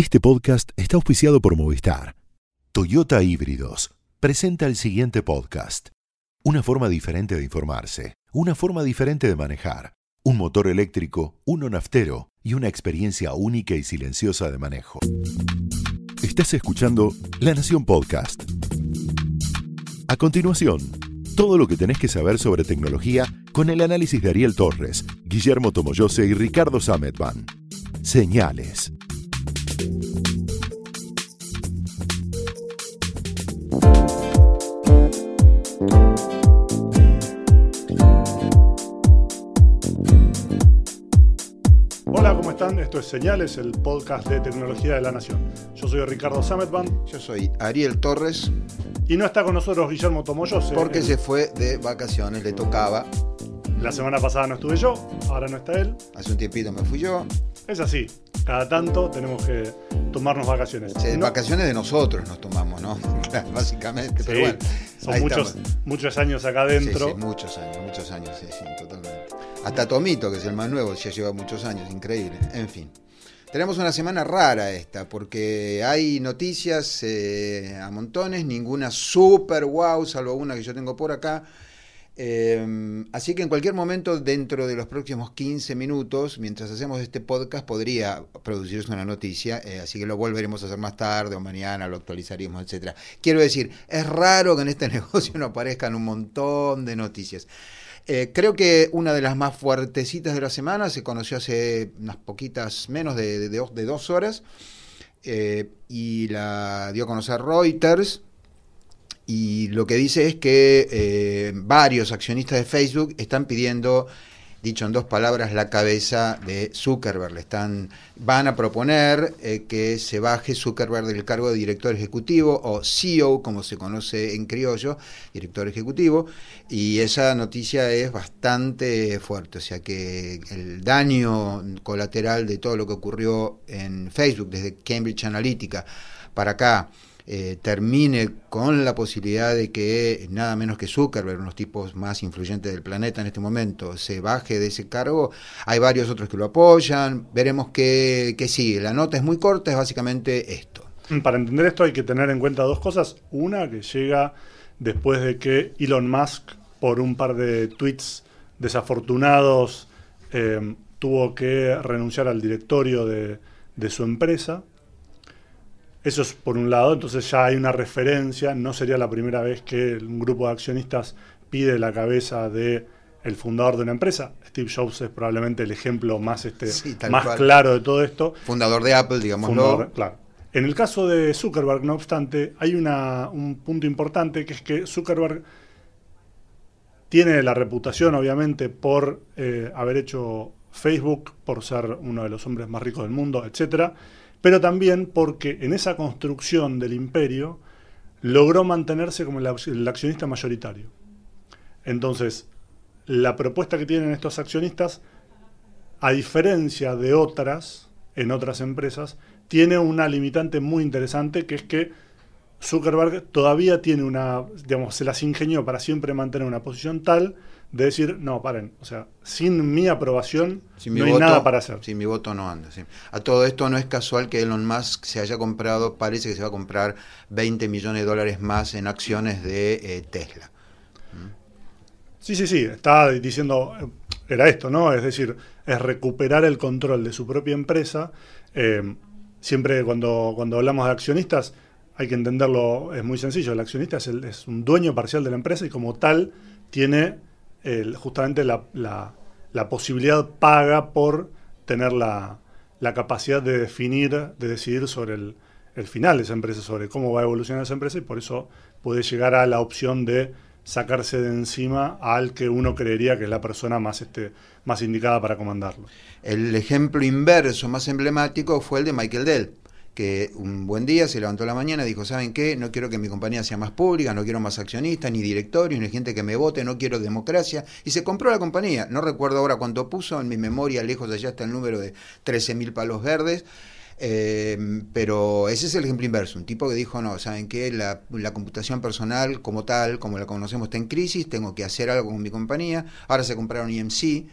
Este podcast está auspiciado por Movistar. Toyota Híbridos presenta el siguiente podcast. Una forma diferente de informarse, una forma diferente de manejar, un motor eléctrico, uno naftero y una experiencia única y silenciosa de manejo. Estás escuchando La Nación Podcast. A continuación, todo lo que tenés que saber sobre tecnología con el análisis de Ariel Torres, Guillermo Tomoyose y Ricardo Sametban. Señales. Hola, ¿cómo están? Esto es Señales, el podcast de tecnología de la Nación. Yo soy Ricardo Sametban Yo soy Ariel Torres, y no está con nosotros Guillermo Tomoyose. porque se fue de vacaciones, le tocaba. La semana pasada no estuve yo, ahora no está él. Hace un tiempito me fui yo. Es así, cada tanto tenemos que tomarnos vacaciones. Sí, No- Vacaciones de nosotros nos tomamos, ¿no? Básicamente, Sí, pero bueno. son muchos, estamos. muchos años acá adentro. sí, muchos años, muchos años, sí, sí, totalmente. Hasta Tomito, que es el más nuevo, ya lleva muchos años, increíble. En fin. Tenemos una semana rara esta, porque hay noticias eh, a montones, ninguna super wow, salvo una que yo tengo por acá. Eh, así que en cualquier momento, dentro de los próximos 15 minutos, mientras hacemos este podcast, podría producirse una noticia, eh, así que lo volveremos a hacer más tarde o mañana, lo actualizaremos, etcétera. Quiero decir, es raro que en este negocio no aparezcan un montón de noticias. Eh, creo que una de las más fuertecitas de la semana se conoció hace unas poquitas, menos de, de- de dos horas, eh, y la dio a conocer Reuters. Y lo que dice es que eh, varios accionistas de Facebook están pidiendo, dicho en dos palabras, la cabeza de Zuckerberg. Están, van a proponer eh, que se baje Zuckerberg del cargo de director ejecutivo o CEO, como se conoce en criollo, director ejecutivo. Y esa noticia es bastante fuerte. O sea que el daño colateral de todo lo que ocurrió en Facebook desde Cambridge Analytica para acá eh, termine con la posibilidad de que nada menos que Zuckerberg, uno de los tipos más influyentes del planeta en este momento, se baje de ese cargo. Hay varios otros que lo apoyan. Veremos qué, qué sigue. La nota es muy corta, es básicamente esto. Para entender esto hay que tener en cuenta dos cosas. Una, que llega después de que Elon Musk, por un par de tweets desafortunados, eh, tuvo que renunciar al directorio de, de su empresa. Eso es por un lado, entonces ya hay una referencia, no sería la primera vez que un grupo de accionistas pide la cabeza de el fundador de una empresa. Steve Jobs es probablemente el ejemplo más, este, Sí, más cual. claro de todo esto. Fundador de Apple, digámoslo. Fundador, claro. En el caso de Zuckerberg, no obstante, hay una, un punto importante que es que Zuckerberg tiene la reputación, obviamente, por eh, haber hecho Facebook, por ser uno de los hombres más ricos del mundo, etcétera, pero también porque en esa construcción del imperio logró mantenerse como el, ac- el accionista mayoritario. Entonces, la propuesta que tienen estos accionistas, a diferencia de otras, en otras empresas, tiene una limitante muy interesante, que es que Zuckerberg todavía tiene una, digamos, se las ingenió para siempre mantener una posición tal de decir, no, paren, o sea, sin mi aprobación Sin mi no hay nada para hacer. Sin mi voto no anda. sí. A todo esto no es casual que Elon Musk se haya comprado, parece que se va a comprar 20 millones de dólares más en acciones de eh, Tesla. Sí, sí, sí, está diciendo, eh, era esto, ¿no? Es decir, es recuperar el control de su propia empresa. Eh, siempre cuando, cuando hablamos de accionistas, hay que entenderlo, es muy sencillo, el accionista es, el- es un dueño parcial de la empresa y como tal tiene justamente la, la- la posibilidad paga por tener la, la capacidad de definir, de decidir sobre el, el final de esa empresa, sobre cómo va a evolucionar esa empresa y por eso puede llegar a la opción de sacarse de encima al que uno creería que es la persona más, este, más indicada para comandarlo. El ejemplo inverso más emblemático fue el de Michael Dell, que un buen día se levantó la mañana y dijo, ¿saben qué? No quiero que mi compañía sea más pública, no quiero más accionistas, ni directorios, ni gente que me vote, no quiero democracia. Y se compró la compañía. No recuerdo ahora cuánto puso, en mi memoria lejos de allá está el número de 13.000 palos verdes. Eh, pero ese es el ejemplo inverso, un tipo que dijo, no, ¿saben qué? La, la, computación personal como tal, como la conocemos, está en crisis, tengo que hacer algo con mi compañía. Ahora se compraron EMC,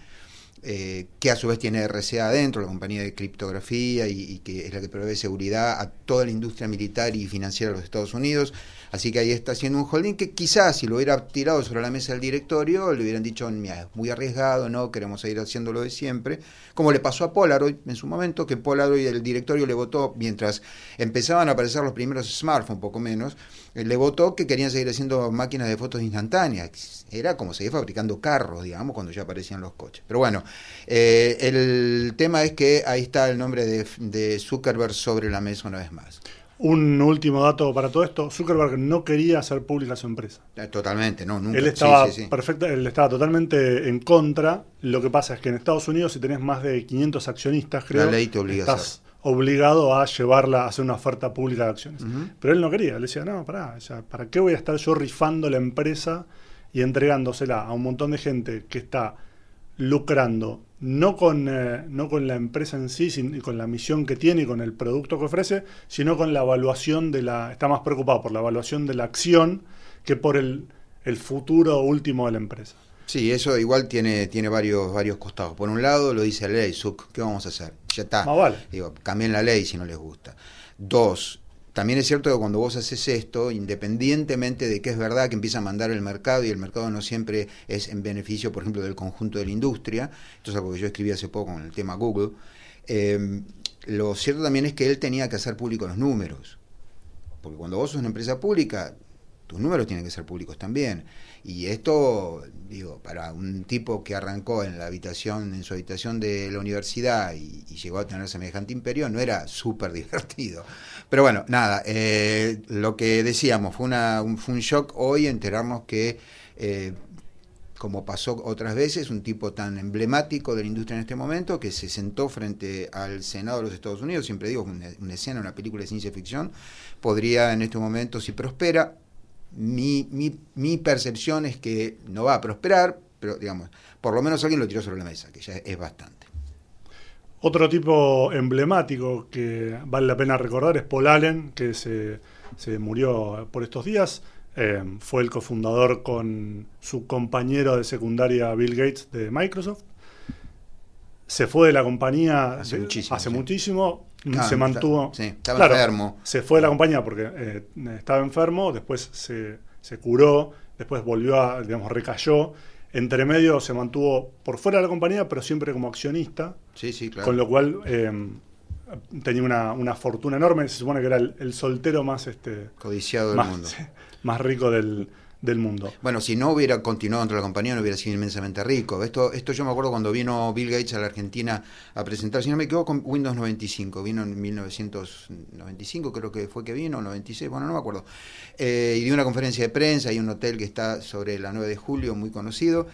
eh, que a su vez tiene RCA adentro, la compañía de criptografía, y, que es la que provee seguridad a toda la industria militar y financiera de los Estados Unidos. Así que ahí está haciendo un holding que quizás si lo hubiera tirado sobre la mesa del directorio, le hubieran dicho, mira, es muy arriesgado, no, queremos seguir haciendo lo de siempre. Como le pasó a Polaroid en su momento, que Polaroid el directorio le votó, mientras empezaban a aparecer los primeros smartphones, poco menos, le votó que querían seguir haciendo máquinas de fotos instantáneas. Era como seguir fabricando carros, digamos, cuando ya aparecían los coches. Pero bueno, eh, el tema es que ahí está el nombre de, de Zuckerberg sobre la mesa una vez más. Un último dato para todo esto, Zuckerberg no quería hacer pública su empresa. Eh, totalmente, no, nunca. Él estaba perfecto, él estaba totalmente en contra. Lo que pasa es que en Estados Unidos si tenés más de 500 accionistas, creo, La ley te obliga estás obligado a llevarla a hacer una oferta pública de acciones. Pero él no quería, le decía, "No, pará, ¿para qué voy a estar yo rifando la empresa y entregándosela a un montón de gente que está lucrando no con, eh, no con la empresa en sí, sin, con la misión que tiene y con el producto que ofrece, sino con la evaluación de la, está más preocupado por la evaluación de la acción que por el, el futuro último de la empresa. Sí, eso igual tiene, tiene varios, varios costados. Por un lado lo dice la ley, ¿qué vamos a hacer? Ya está. vale. Digo, cambien la ley si no les gusta. Dos, también es cierto que cuando vos haces esto, independientemente de que es verdad que empieza a mandar el mercado y el mercado no siempre es en beneficio, por ejemplo, del conjunto de la industria, esto es algo que yo escribí hace poco con el tema Google, eh, lo cierto también es que él tenía que hacer públicos los números. Porque cuando vos sos una empresa pública, tus números tienen que ser públicos también. Y esto, digo, para un tipo que arrancó en la habitación, en su habitación de la universidad y, llegó a tener semejante imperio, no era súper divertido. Pero bueno, nada, eh, lo que decíamos, fue, una, un, fue un shock hoy enterarnos que, eh, como pasó otras veces, un tipo tan emblemático de la industria en este momento, que se sentó frente al Senado de los Estados Unidos, siempre digo, una, una escena, una película de ciencia ficción, podría en este momento, si prospera, mi, mi, mi, percepción es que no va a prosperar, pero digamos, por lo menos alguien lo tiró sobre la mesa, que ya es bastante. Otro tipo emblemático que vale la pena recordar es Paul Allen, que se, se murió por estos días. Eh, fue el cofundador con su compañero de secundaria Bill Gates de Microsoft. Se fue de la compañía hace muchísimo. Hace muchísimo se mantuvo. Sí, estaba enfermo. Se fue de la compañía porque eh, estaba enfermo, después se, se, curó, después volvió a, digamos, recayó. Entre medio se mantuvo por fuera de la compañía, pero siempre como accionista. Sí, sí, claro. Con lo cual eh, tenía una, una, fortuna enorme. Se supone que era el, soltero más este, codiciado del mundo. Más rico del, del mundo. Bueno, si no hubiera continuado dentro de la compañía, no hubiera sido inmensamente rico. Esto, esto yo me acuerdo cuando vino Bill Gates a la Argentina a presentar, si no me equivoco, con Windows 95. Vino en 1995, creo que fue que vino, 96, bueno, no me acuerdo. Eh, y dio una conferencia de prensa, hay un hotel que está sobre la 9 de julio, muy conocido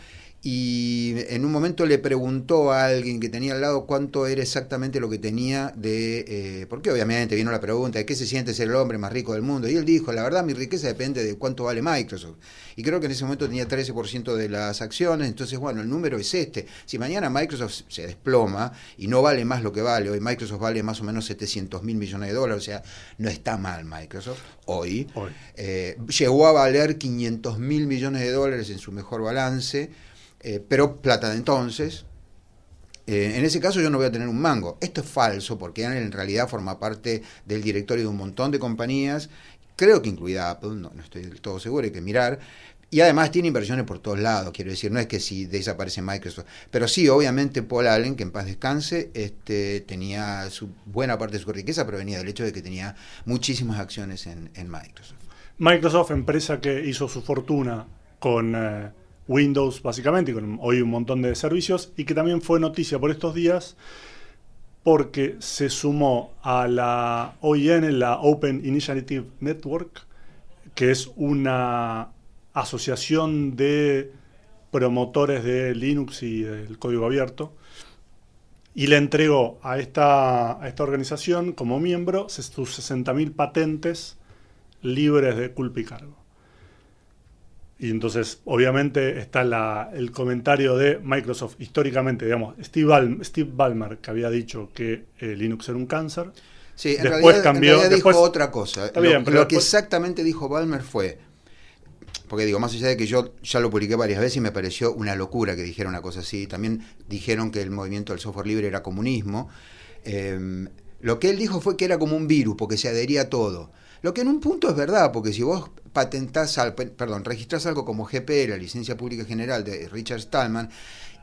y en un momento le preguntó a alguien que tenía al lado cuánto era exactamente lo que tenía de... Eh, porque obviamente vino la pregunta de qué se siente ser el hombre más rico del mundo. Y él dijo, la verdad mi riqueza depende de cuánto vale Microsoft. Y creo que en ese momento tenía 13% de las acciones. Entonces, bueno, el número es este. Si mañana Microsoft se desploma y no vale más lo que vale, hoy Microsoft vale más o menos 700 mil millones de dólares, o sea, no está mal Microsoft hoy. Eh, llegó a valer 500 mil millones de dólares en su mejor balance eh, pero plata de entonces. Eh, en ese caso yo no voy a tener un mango. Esto es falso porque en realidad forma parte del directorio de un montón de compañías, creo que incluida Apple, no, estoy del todo seguro, hay que mirar. Y además tiene inversiones por todos lados, quiero decir, no es que si desaparece Microsoft. Pero sí, obviamente Paul Allen, que en paz descanse, este, tenía su buena parte de su riqueza, provenía del hecho de que tenía muchísimas acciones en, Microsoft. Microsoft, empresa que hizo su fortuna con... Eh, Windows básicamente, y con hoy un montón de servicios, y que también fue noticia por estos días porque se sumó a la OIN, la Open Initiative Network, que es una asociación de promotores de Linux y del código abierto, y le entregó a esta, esta organización como miembro sus 60.000 patentes libres de culpa y cargo. Y entonces, obviamente, está la, el comentario de Microsoft históricamente, digamos, Steve, Steve Ballmer, que había dicho que eh, Linux era un cáncer. Sí, después cambió. dijo otra cosa. lo, que exactamente dijo Ballmer fue, porque digo, más allá de que yo ya lo publiqué varias veces y me pareció una locura que dijera una cosa así, también dijeron que el movimiento del software libre era comunismo. Em, lo que él dijo fue que era como un virus, porque se adhería a todo. Lo que en un punto es verdad, porque si vos patentás, perdón, registrás algo como GPL, la licencia pública general de Richard Stallman,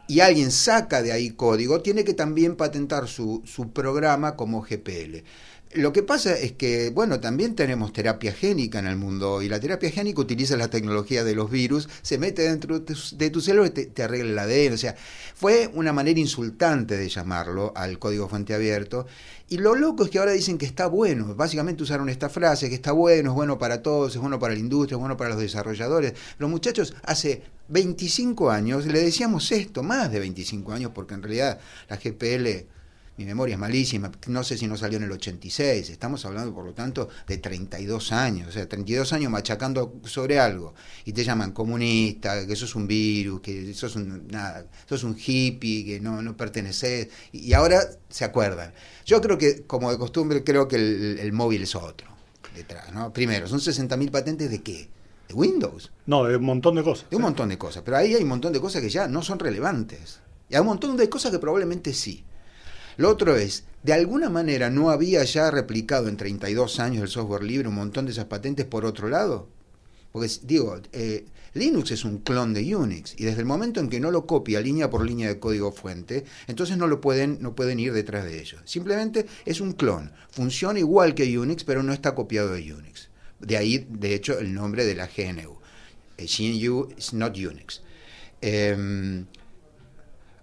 y alguien saca de ahí código, tiene que también patentar su, su programa como GPL. Lo que pasa es que, bueno, también tenemos terapia génica en el mundo y la terapia génica utiliza la tecnología de los virus, se mete dentro de tu, cerebro y te, arregla el ADN. O sea, fue una manera insultante de llamarlo al código fuente abierto. Y lo loco es que ahora dicen que está bueno. Básicamente usaron esta frase, que está bueno, es bueno para todos, es bueno para la industria, es bueno para los desarrolladores. Los muchachos hace 25 años le decíamos esto, más de 25 años, porque en realidad la GPL mi memoria es malísima, no sé si no salió en el 86, estamos hablando por lo tanto de 32 años, o sea, 32 años machacando sobre algo y te llaman comunista, que sos un virus, que sos un, nada, sos un hippie, que no, no perteneces, y, ahora se acuerdan. Yo creo que, como de costumbre, creo que el, móvil es otro detrás, ¿no? Primero, son 60.000 patentes de qué? ¿De Windows? No, de un montón de cosas. De un montón de cosas, pero ahí hay un montón de cosas que ya no son relevantes. Y hay un montón de cosas que probablemente sí. Lo otro es, de alguna manera no había ya replicado en 32 años el software libre un montón de esas patentes por otro lado. Porque digo, eh, Linux es un clon de Unix y desde el momento en que no lo copia línea por línea de código fuente, entonces no lo pueden, no pueden ir detrás de ellos. Simplemente es un clon. Funciona igual que Unix, pero no está copiado de Unix. De ahí, de hecho, el nombre de la GNU. GNU is not Unix. Em,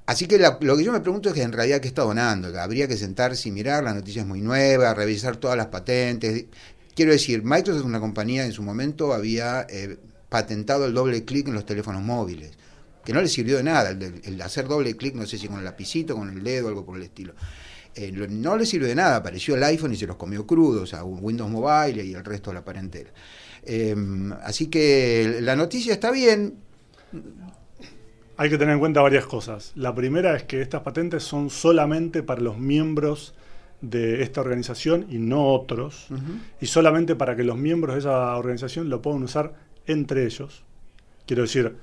Así que lo que yo me pregunto es que en realidad qué está donando. Habría que sentarse y mirar, la noticia es muy nueva, revisar todas las patentes. Quiero decir, Microsoft es una compañía en su momento había eh, patentado el doble clic en los teléfonos móviles, que no le sirvió de nada. El, hacer doble clic, no sé si con el lapicito, con el dedo, algo por el estilo. Eh, no le sirvió de nada, apareció el iPhone y se los comió crudos, a Windows Mobile y el resto de la parentela. Em, así que la noticia está bien, hay que tener en cuenta varias cosas. La primera es que estas patentes son solamente para los miembros de esta organización y no otros, y solamente para que los miembros de esa organización lo puedan usar entre ellos. Quiero decir,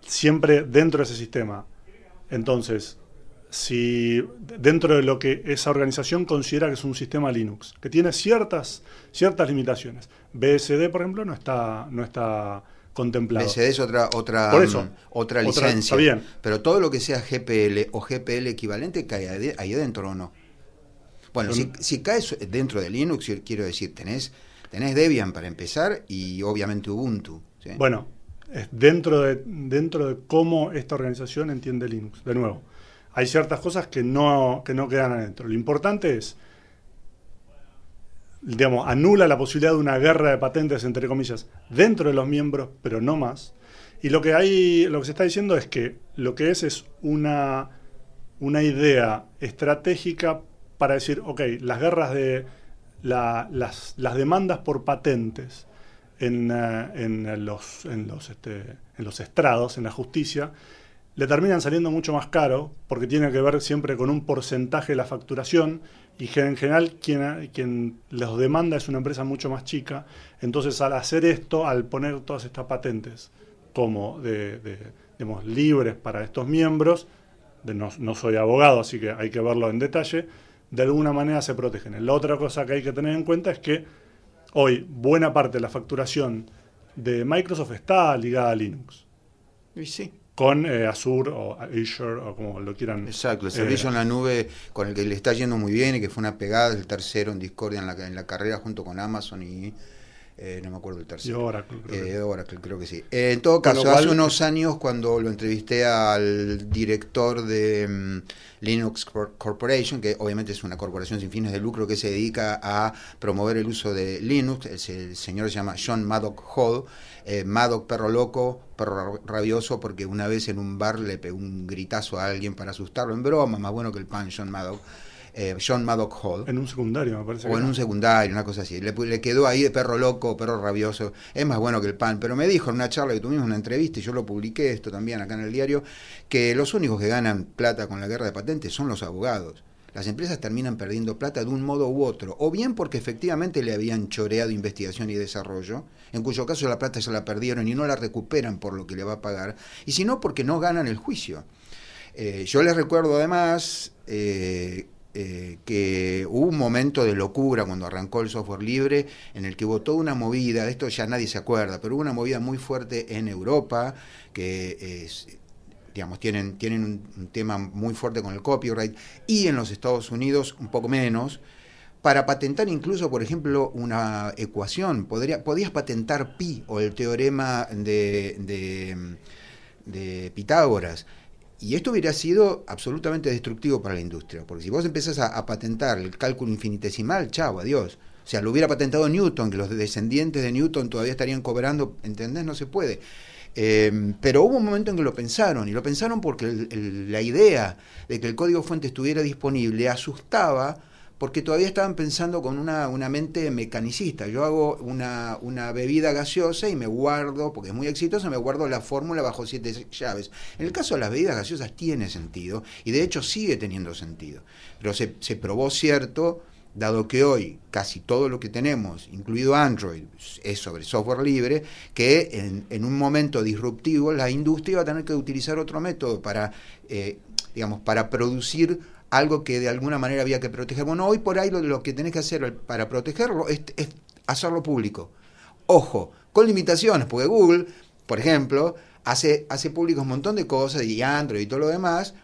siempre dentro de ese sistema. Entonces, si dentro de lo que esa organización considera que es un sistema Linux, que tiene ciertas, ciertas limitaciones. BSD, por ejemplo, no está, no está contemplado. BSD es otra, otra, otra licencia. bien. Pero todo lo que sea GPL o GPL equivalente cae ahí adentro o no. Bueno, si, si caes dentro de Linux, quiero decir, tenés, tenés Debian para empezar y obviamente Ubuntu. Bueno, es dentro de, dentro de cómo esta organización entiende Linux. De nuevo, hay ciertas cosas que no, que no quedan adentro. Lo importante es digamos, anula la posibilidad de una guerra de patentes, entre comillas, dentro de los miembros, pero no más. Y lo que, hay, lo que se está diciendo es que lo que es es una, una idea estratégica para decir, ok, las guerras de las, las, demandas por patentes en, eh, en, los, en, los, este, en los estrados, en la justicia, le terminan saliendo mucho más caro porque tiene que ver siempre con un porcentaje de la facturación y en general quien, quien los demanda es una empresa mucho más chica. Entonces al hacer esto, al poner todas estas patentes como de, digamos, libres para estos miembros, de no, soy abogado, así que hay que verlo en detalle, de alguna manera se protegen. La otra cosa que hay que tener en cuenta es que hoy buena parte de la facturación de Microsoft está ligada a Linux. Y sí con eh, Azure o Azure o como lo quieran. Exacto, el servicio eh, en la nube con el que le está yendo muy bien y que fue una pegada, el tercero en Discordia en la, en la carrera junto con Amazon y eh, no me acuerdo el tercero. Y Oracle. Creo, que. creo que sí. en todo caso, hace unos años cuando lo entrevisté al director de mm, Linux Corporation, que obviamente es una corporación sin fines de lucro que se dedica a promover el uso de Linux, el, señor se llama John Maddock Hall, eh, Maddock perro loco, perro rabioso, porque una vez en un bar le pegó un gritazo a alguien para asustarlo en broma, más bueno que el pan John Maddock. Eh, John Maddock Hall. En un secundario, me parece. O en un secundario, una cosa así. Le, quedó ahí de perro loco, perro rabioso. Es más bueno que el pan. Pero me dijo en una charla que tuvimos, una entrevista, y yo lo publiqué esto también acá en el diario, que los únicos que ganan plata con la guerra de patentes son los abogados. Las empresas terminan perdiendo plata de un modo u otro, o bien porque efectivamente le habían choreado investigación y desarrollo, en cuyo caso la plata se la perdieron y no la recuperan por lo que le va a pagar, y si no porque no ganan el juicio. Eh, yo les recuerdo además eh, eh, que hubo un momento de locura cuando arrancó el software libre en el que hubo toda una movida, de esto ya nadie se acuerda, pero hubo una movida muy fuerte en Europa que es, digamos, tienen, tienen un, tema muy fuerte con el copyright, y en los Estados Unidos un poco menos, para patentar incluso, por ejemplo, una ecuación. Podría, podías patentar pi o el teorema de, de, Pitágoras. Y esto hubiera sido absolutamente destructivo para la industria, porque si vos empezás a, a patentar el cálculo infinitesimal, chao, adiós. O sea, lo hubiera patentado Newton, que los descendientes de Newton todavía estarían cobrando, ¿entendés? No se puede. Em, pero hubo un momento en que lo pensaron, y lo pensaron porque la idea de que el código fuente estuviera disponible asustaba porque todavía estaban pensando con una, mente mecanicista. Yo hago una, una, bebida gaseosa y me guardo, porque es muy exitosa, me guardo la fórmula bajo siete llaves. En el caso de las bebidas gaseosas tiene sentido, y de hecho sigue teniendo sentido. Pero se, se probó cierto dado que hoy casi todo lo que tenemos, incluido Android, es sobre software libre, que en, un momento disruptivo la industria va a tener que utilizar otro método para, eh, digamos, para producir algo que de alguna manera había que proteger. Bueno, hoy por ahí lo, que tenés que hacer para protegerlo es, es hacerlo público. Ojo, con limitaciones, porque Google, por ejemplo, hace, hace público un montón de cosas y Android y todo lo demás,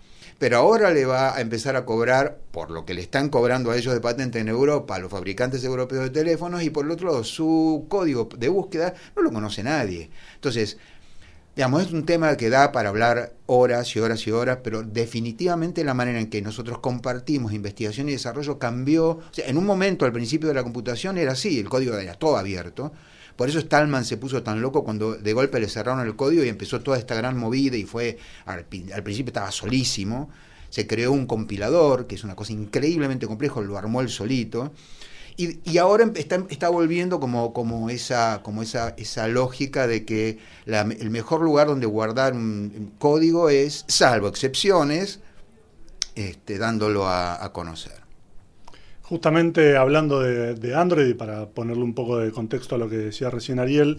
pero ahora le va a empezar a cobrar, por lo que le están cobrando a ellos de patente en Europa, a los fabricantes europeos de teléfonos, y por el otro lado, su código de búsqueda no lo conoce nadie. Entonces, digamos, es un tema que da para hablar horas y horas y horas, pero definitivamente la manera en que nosotros compartimos investigación y desarrollo cambió. en un momento, al principio de la computación, era así, el código era todo abierto, por eso Stallman se puso tan loco cuando de golpe le cerraron el código y empezó toda esta gran movida y fue, al, principio estaba solísimo, se creó un compilador, que es una cosa increíblemente compleja, lo armó él solito. Y, ahora está, está, volviendo como, como, esa, como esa, esa lógica de que el mejor lugar donde guardar un, código es, salvo excepciones, este, dándolo a conocer. Justamente hablando de, Android, y para ponerle un poco de contexto a lo que decía recién Ariel,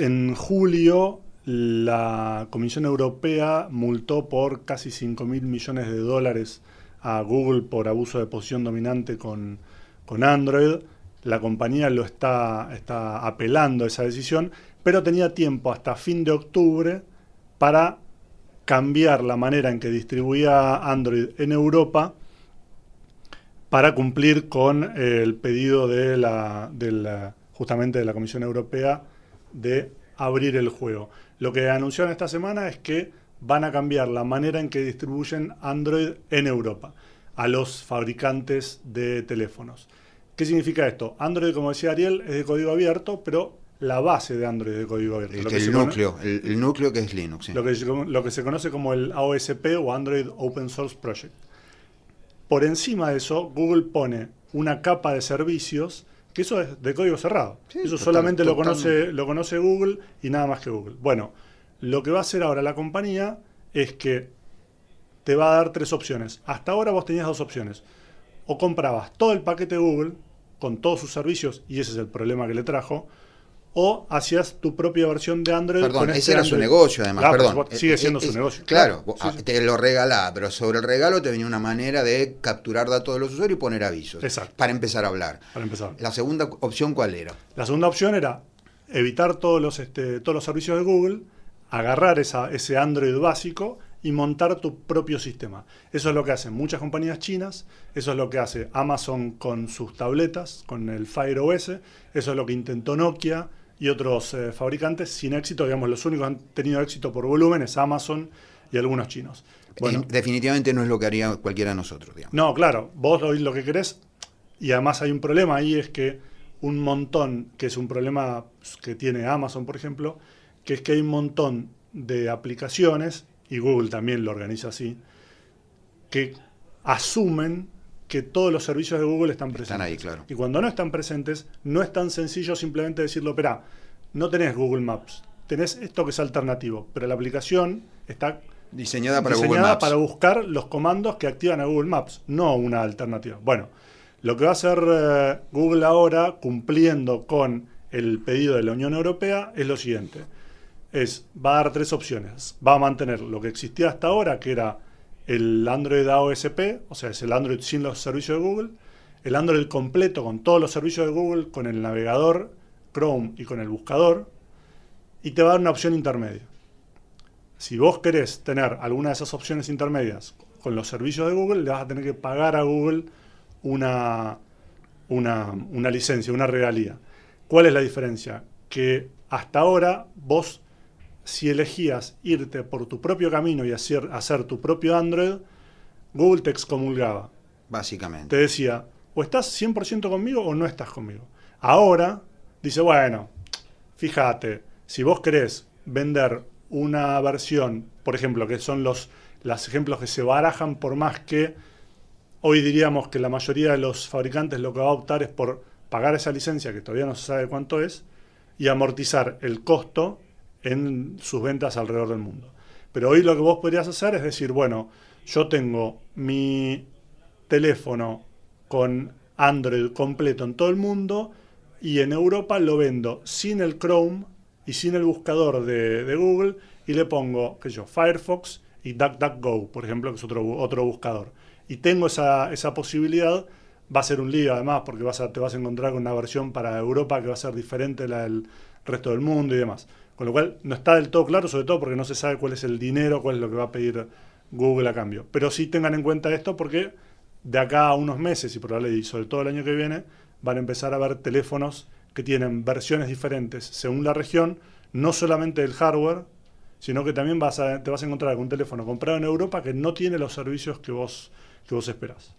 en julio la Comisión Europea multó por casi 5 mil millones de dólares a Google por abuso de posición dominante con, Android. La compañía lo está, está apelando esa decisión, pero tenía tiempo hasta fin de octubre para cambiar la manera en que distribuía Android en Europa para cumplir con el pedido de la, justamente de la Comisión Europea de abrir el juego. Lo que anunciaron esta semana es que van a cambiar la manera en que distribuyen Android en Europa a los fabricantes de teléfonos. ¿Qué significa esto? Android, como decía Ariel, es de código abierto, pero la base de Android es de código abierto. El, núcleo, el, núcleo que es Linux. Lo, que, lo que se conoce como el AOSP o Android Open Source Project. Por encima de eso, Google pone una capa de servicios que eso es de código cerrado. eso solamente lo conoce, lo conoce Google y nada más que Google. Bueno, lo que va a hacer ahora la compañía es que te va a dar tres opciones. Hasta ahora vos tenías dos opciones. O comprabas todo el paquete Google con todos sus servicios, y ese es el problema que le trajo, o hacías tu propia versión de Android. Perdón, ese era su negocio además, perdón. sigue eh, siendo su negocio. Claro, te lo regalaba, pero sobre el regalo te venía una manera de capturar datos de los usuarios y poner avisos. Exacto. Para empezar a hablar. Para empezar. La segunda opción, ¿cuál era? La segunda opción era evitar todos los, este, todos los servicios de Google, agarrar esa, ese Android básico y montar tu propio sistema. Eso es lo que hacen muchas compañías chinas, eso es lo que hace Amazon con sus tabletas, con el Fire OS, eso es lo que intentó Nokia, y otros eh, fabricantes sin éxito. Digamos, los únicos que han tenido éxito por volumen es Amazon y algunos chinos. Bueno, definitivamente no es lo que haría cualquiera de nosotros. Digamos. No, claro, vos hoy lo que querés, y además hay un problema ahí, es que un montón, que es un problema que tiene Amazon, por ejemplo, que es que hay un montón de aplicaciones, y Google también lo organiza así, que asumen que todos los servicios de Google están presentes. Están ahí, claro. Y cuando no están presentes, no es tan sencillo simplemente decirlo, espera, no tenés Google Maps, tenés esto que es alternativo, pero la aplicación está Diseñada para Google Maps. para buscar los comandos que activan a Google Maps, no una alternativa. Bueno, lo que va a hacer eh, Google ahora, cumpliendo con el pedido de la Unión Europea, es lo siguiente. Es, va a dar tres opciones. Va a mantener lo que existía hasta ahora, que era el Android AOSP, o sea, es el Android sin los servicios de Google, el Android completo con todos los servicios de Google, con el navegador Chrome y con el buscador, y te va a dar una opción intermedia. Si vos querés tener alguna de esas opciones intermedias con los servicios de Google, le vas a tener que pagar a Google una, una, una licencia, una regalía. ¿Cuál es la diferencia? Que hasta ahora vos, si elegías irte por tu propio camino y hacer, hacer tu propio Android, Google te excomulgaba. Básicamente. Te decía, o estás 100% conmigo o no estás conmigo. Ahora dice, bueno, fíjate, si vos querés vender una versión, por ejemplo, que son los, los ejemplos que se barajan por más que hoy diríamos que la mayoría de los fabricantes lo que va a optar es por pagar esa licencia, que todavía no se sabe cuánto es, y amortizar el costo en sus ventas alrededor del mundo. Pero hoy lo que vos podrías hacer es decir, bueno, yo tengo mi teléfono con Android completo en todo el mundo y en Europa lo vendo sin el Chrome y sin el buscador de, Google y le pongo, qué sé yo, Firefox y DuckDuckGo, por ejemplo, que es otro, otro buscador. Y tengo esa, esa posibilidad, va a ser un lío además, porque vas a, te vas a encontrar con una versión para Europa que va a ser diferente a la del resto del mundo y demás. Con lo cual no está del todo claro, sobre todo porque no se sabe cuál es el dinero, cuál es lo que va a pedir Google a cambio. Pero sí tengan en cuenta esto porque de acá a unos meses y probablemente sobre todo el año que viene van a empezar a ver teléfonos que tienen versiones diferentes según la región, no solamente del hardware, sino que también te vas a encontrar con un teléfono comprado en Europa que no tiene los servicios que vos, que vos esperás.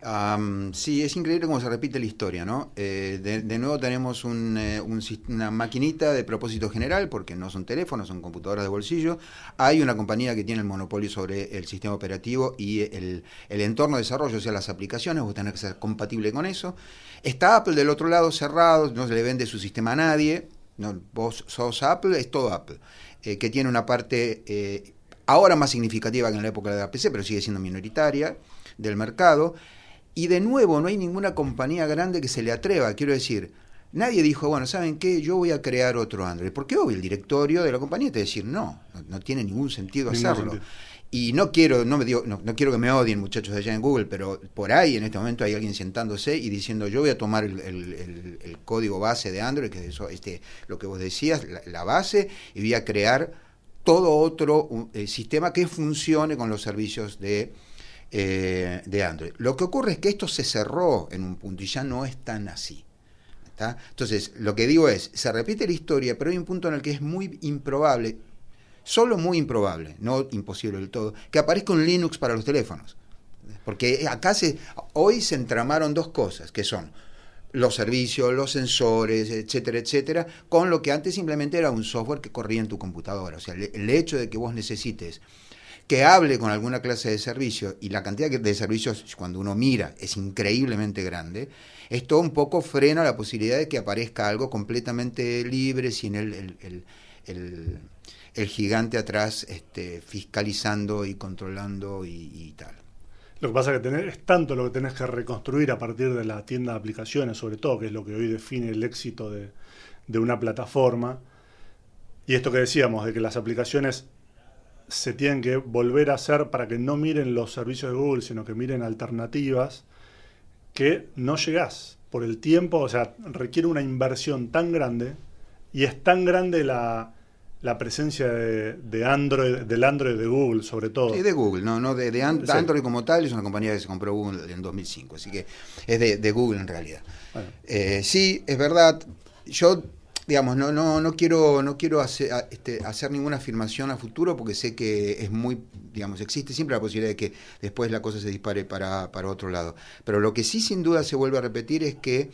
Um, sí, es increíble cómo se repite la historia, ¿no? Eh, de, nuevo tenemos un, eh, un, una maquinita de propósito general, porque no son teléfonos, son computadoras de bolsillo. Hay una compañía que tiene el monopolio sobre el sistema operativo y el, el entorno de desarrollo, o sea, las aplicaciones, vos tenés que ser compatible con eso. Está Apple del otro lado cerrado, no se le vende su sistema a nadie. No, vos sos Apple, es todo Apple. Eh, que tiene una parte ahora más significativa que en la época de la PC, pero sigue siendo minoritaria del mercado. Y de nuevo, no hay ninguna compañía grande que se le atreva. Quiero decir, nadie dijo, bueno, ¿saben qué? Yo voy a crear otro Android. Porque obvio, el directorio de la compañía te decir, no, no, no tiene ningún sentido ningún hacerlo. Sentido. Y no quiero, no me digo, no, no, quiero que me odien muchachos allá en Google, pero por ahí en este momento hay alguien sentándose y diciendo yo voy a tomar el, el, el, el código base de Android, que es eso, este, lo que vos decías, la, la base, y voy a crear todo otro un, eh, sistema que funcione con los servicios de eh, de Android. Lo que ocurre es que esto se cerró en un punto y ya no es tan así. ¿está? Entonces, lo que digo es, se repite la historia, pero hay un punto en el que es muy improbable, solo muy improbable, no imposible del todo, que aparezca un Linux para los teléfonos. Porque acá se, hoy se entramaron dos cosas, que son los servicios, los sensores, etcétera, etcétera, con lo que antes simplemente era un software que corría en tu computadora. O sea, el hecho de que vos necesites que hable con alguna clase de servicio, y la cantidad de servicios cuando uno mira es increíblemente grande, esto un poco frena la posibilidad de que aparezca algo completamente libre sin el, el, el, el, gigante atrás este, fiscalizando y controlando y, tal. Lo que pasa que tenés, es tanto lo que tenés que reconstruir a partir de la tienda de aplicaciones, sobre todo, que es lo que hoy define el éxito de, de una plataforma. Y esto que decíamos, de que las aplicaciones se tienen que volver a hacer para que no miren los servicios de Google, sino que miren alternativas, que no llegás por el tiempo, o sea, requiere una inversión tan grande y es tan grande la, la presencia de, de, Android, del Android de Google, sobre todo. Sí, de Google, no, no de, de And sí. Android como tal, es una compañía que se compró Google en 2005, así que es de, de Google en realidad. Bueno. Eh, sí, es verdad, yo digamos, no, no, no quiero, no quiero hacer, este, hacer ninguna afirmación a futuro porque sé que es muy, digamos, existe siempre la posibilidad de que después la cosa se dispare para, para otro lado. Pero lo que sí sin duda se vuelve a repetir es que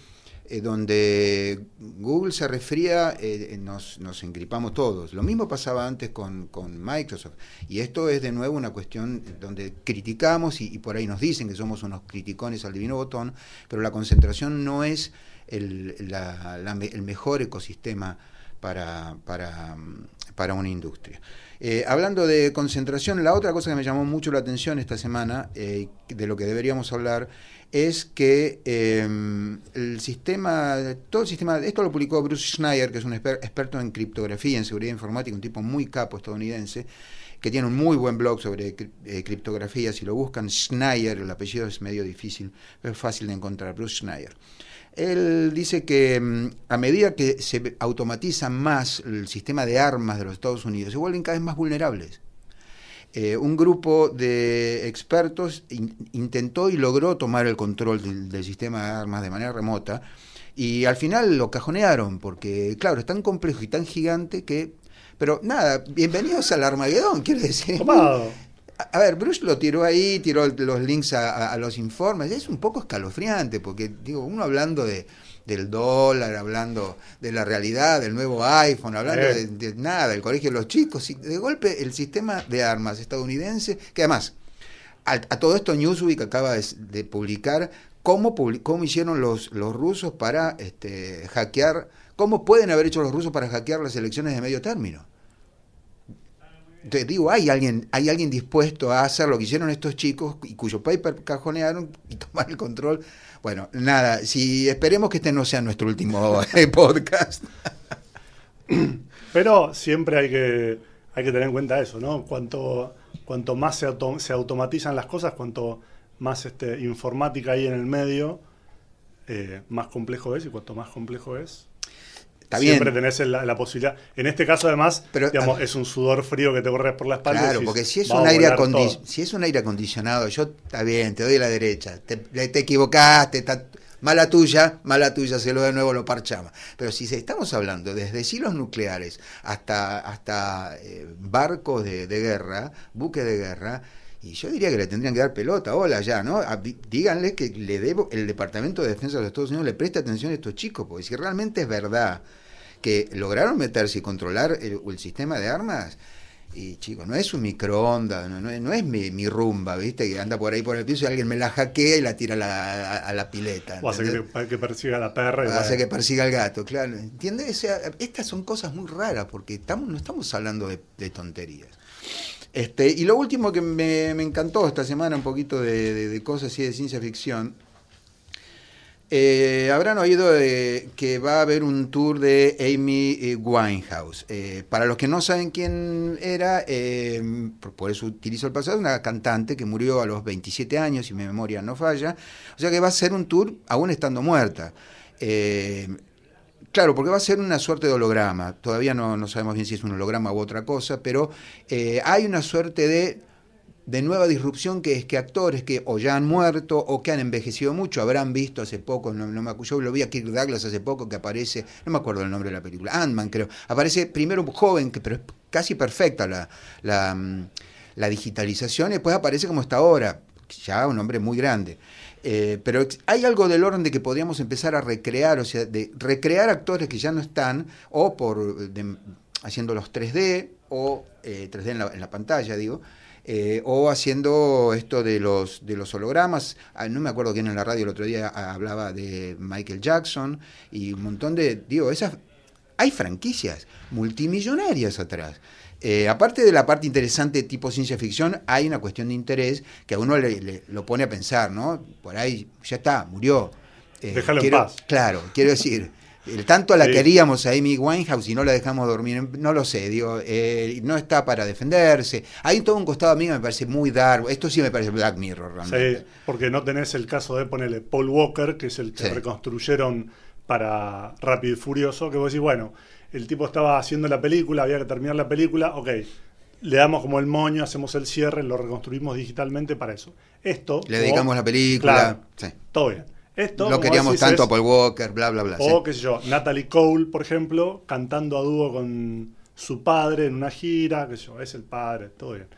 eh, donde Google se resfría, eh, nos, nos engripamos todos. Lo mismo pasaba antes con, con, Microsoft. Y esto es de nuevo una cuestión donde criticamos y, y por ahí nos dicen que somos unos criticones al divino botón, pero la concentración no es el, la, la, el mejor ecosistema para, para, para una industria. Eh, hablando de concentración, la otra cosa que me llamó mucho la atención esta semana, eh, de lo que deberíamos hablar, es que em, el sistema, todo el sistema, esto lo publicó Bruce Schneier, que es un experto en criptografía, en seguridad informática, un tipo muy capo estadounidense, que tiene un muy buen blog sobre eh, criptografía. Si lo buscan, Schneier, el apellido es medio difícil, pero es fácil de encontrar, Bruce Schneier. Él dice que mm, a medida que se automatiza más el sistema de armas de los Estados Unidos, se vuelven cada vez más vulnerables. Eh, un grupo de expertos intentó y logró tomar el control del, sistema de armas de manera remota y al final lo cajonearon porque, claro, es tan complejo y tan gigante que... Pero nada, bienvenidos al Armagedón, quiero decir. A ver, Bruce lo tiró ahí, tiró los links a, los informes. Es un poco escalofriante, porque digo, uno hablando de, del dólar, hablando de la realidad, del nuevo iPhone, hablando de, nada, del colegio de los chicos, y de golpe el sistema de armas estadounidense, que además, a, todo esto Newsweek acaba de, publicar cómo, cómo hicieron los, los rusos para este, hackear, cómo pueden haber hecho los rusos para hackear las elecciones de medio término. Entonces digo, hay alguien, hay alguien dispuesto a hacer lo que hicieron estos chicos y cuyo paper cajonearon y tomar el control. Bueno, nada, si esperemos que este no sea nuestro último eh, podcast. Pero siempre hay que, hay que tener en cuenta eso, ¿no? Cuanto, cuanto más se, automatizan las cosas, cuanto más este, informática hay en el medio, eh, más complejo es, y cuanto más complejo es, Siempre tenés la, posibilidad. En este caso, además, digamos, es un sudor frío que te corre por la espalda. Claro, porque si es, un aire si es un aire acondicionado, yo, está bien, te doy la derecha. Te, te equivocaste, está, mala tuya, mala tuya, se lo de nuevo, lo parchamos. Pero si estamos hablando desde silos nucleares hasta, hasta eh, barcos de, guerra, buques de guerra, y yo diría que le tendrían que dar pelota, hola ya, ¿no? díganle que le debo, el Departamento de Defensa de los Estados Unidos le preste atención a estos chicos, porque si realmente es verdad que lograron meterse y controlar el, sistema de armas, y chicos, no es un microondas, no, no, es mi, rumba, ¿viste? Que anda por ahí por el piso y alguien me la hackea y la tira a la, pileta. O hace que, persiga a la perra. O hace que persiga al gato, claro. ¿Entiendes? estas son cosas muy raras porque estamos, no estamos hablando de, tonterías. Este, y lo último que me, encantó esta semana, un poquito de, de cosas así de ciencia ficción, eh, habrán oído que va a haber un tour de Amy eh, Winehouse. Eh, para los que no saben quién era, por eso utilizo el pasado, una cantante que murió a los 27 años, si mi memoria no falla. O sea que va a ser un tour aún estando muerta. Claro, porque va a ser una suerte de holograma. Todavía no, no sabemos bien si es un holograma u otra cosa, pero hay una suerte de de nueva disrupción que es que actores que o ya han muerto o que han envejecido mucho, habrán visto hace poco, no, me yo lo vi a Kirk Douglas hace poco que aparece, no me acuerdo el nombre de la película, Ant-Man creo, aparece primero un joven, que, pero es casi perfecta la, la, mm, digitalización, y después aparece como está ahora, ya un hombre muy grande. Eh, pero hay algo del orden de que podríamos empezar a recrear, o sea, de recrear actores que ya no están, o por de, haciéndolos 3D, o 3D eh, en la pantalla, digo, eh, o haciendo esto de los, de los hologramas. Ah, no me acuerdo quién en la radio el otro día hablaba de Michael Jackson y un montón de, digo, esas, hay franquicias multimillonarias atrás. Eh, aparte de la parte interesante tipo ciencia ficción, hay una cuestión de interés que a uno le, lo pone a pensar, ¿no? Por ahí ya está, murió. Eh, Déjalo en paz. Claro, quiero decir, tanto la queríamos a Amy Winehouse y no la dejamos dormir, no lo sé, digo, eh, no está para defenderse. Hay todo un costado a mí que me parece muy dark, esto sí me parece Black Mirror realmente. Sí, porque no tenés el caso de ponerle Paul Walker, que es el que reconstruyeron para Rápido y Furioso, que vos decís, bueno, el tipo estaba haciendo la película, había que terminar la película, ok, le damos como el moño, hacemos el cierre, lo reconstruimos digitalmente para eso. Esto... Le dedicamos la película. todo bien no queríamos tanto a Paul Walker, bla, bla, bla. O, qué sé yo, Natalie Cole, por ejemplo, cantando a dúo con su padre en una gira, qué sé yo, es el padre, todo bien.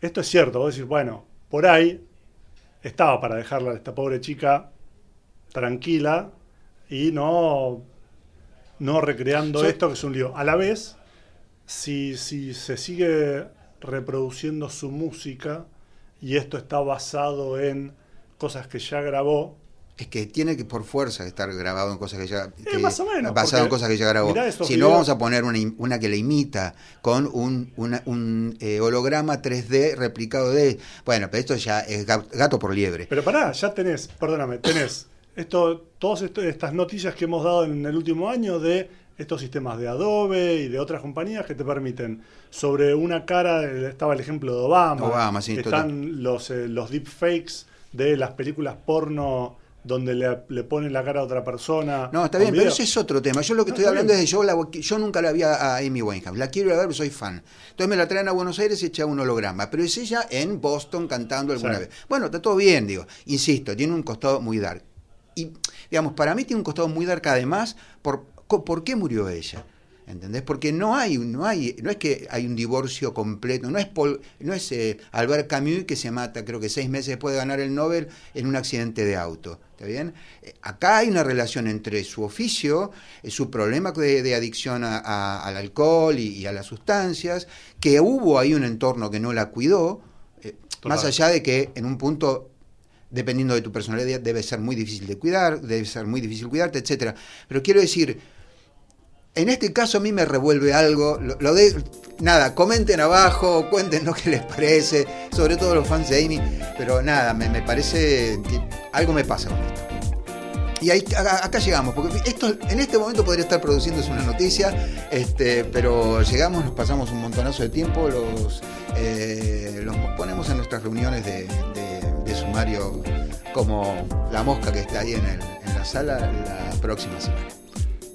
Esto es cierto, vos decís, bueno, por ahí estaba para dejarla a esta pobre chica tranquila y no, no recreando esto, que es un lío. A la vez, si, si se sigue reproduciendo su música y esto está basado en cosas que ya grabó, Es que tiene que por fuerza estar grabado en cosas que ya. Que, más o menos, Basado en cosas que ya grabó. Si no, vamos a poner una, una que le imita con un, una- un eh, holograma 3D replicado de. Bueno, pero esto ya es ga- gato por liebre. Pero pará, ya tenés, perdóname, tenés esto, todas esto- estas noticias que hemos dado en el último año de estos sistemas de Adobe y de otras compañías que te permiten sobre una cara, eh, estaba el ejemplo de Obama, Obama, sí, están los, eh, los deepfakes de las películas porno donde le, le ponen la cara a otra persona. No, está bien, pero ese es otro tema. Yo lo que No, estoy hablando bien. es de yo, la, yo nunca la vi a, Amy Winehouse. La quiero ir a ver soy fan. Entonces me la traen a Buenos Aires y echa un holograma. Pero es ella en Boston cantando alguna Sí. vez. Bueno, está todo bien, digo. Insisto, tiene un costado muy dark. Y, digamos, para mí tiene un costado muy dark además por, ¿por qué murió ella? ¿Entendés? Porque no hay, no hay, no es que hay un divorcio completo, no es Paul- no es eh, Albert Camus que se mata, creo que seis meses después de ganar el Nobel en un accidente de auto. ¿Está bien? Eh, acá hay una relación entre su oficio, eh, su problema de, de adicción a- a- al alcohol y, y a las sustancias, que hubo ahí un entorno que no la cuidó, más allá de que en un punto dependiendo de tu personalidad, debe ser muy difícil de cuidar, debe ser muy difícil cuidarte, etcétera. Pero quiero decir, en este caso a mí me revuelve algo, lo, de nada, comenten abajo, cuenten lo que les parece, sobre todo los fans de Amy, pero nada, me, parece algo me pasa con esto. Y ahí, acá llegamos, porque esto en este momento podría estar produciéndose una noticia, este, pero llegamos, nos pasamos un montonazo de tiempo, los, eh, los ponemos en nuestras reuniones de, de- de sumario como la mosca que está ahí en, el- en la sala la próxima semana.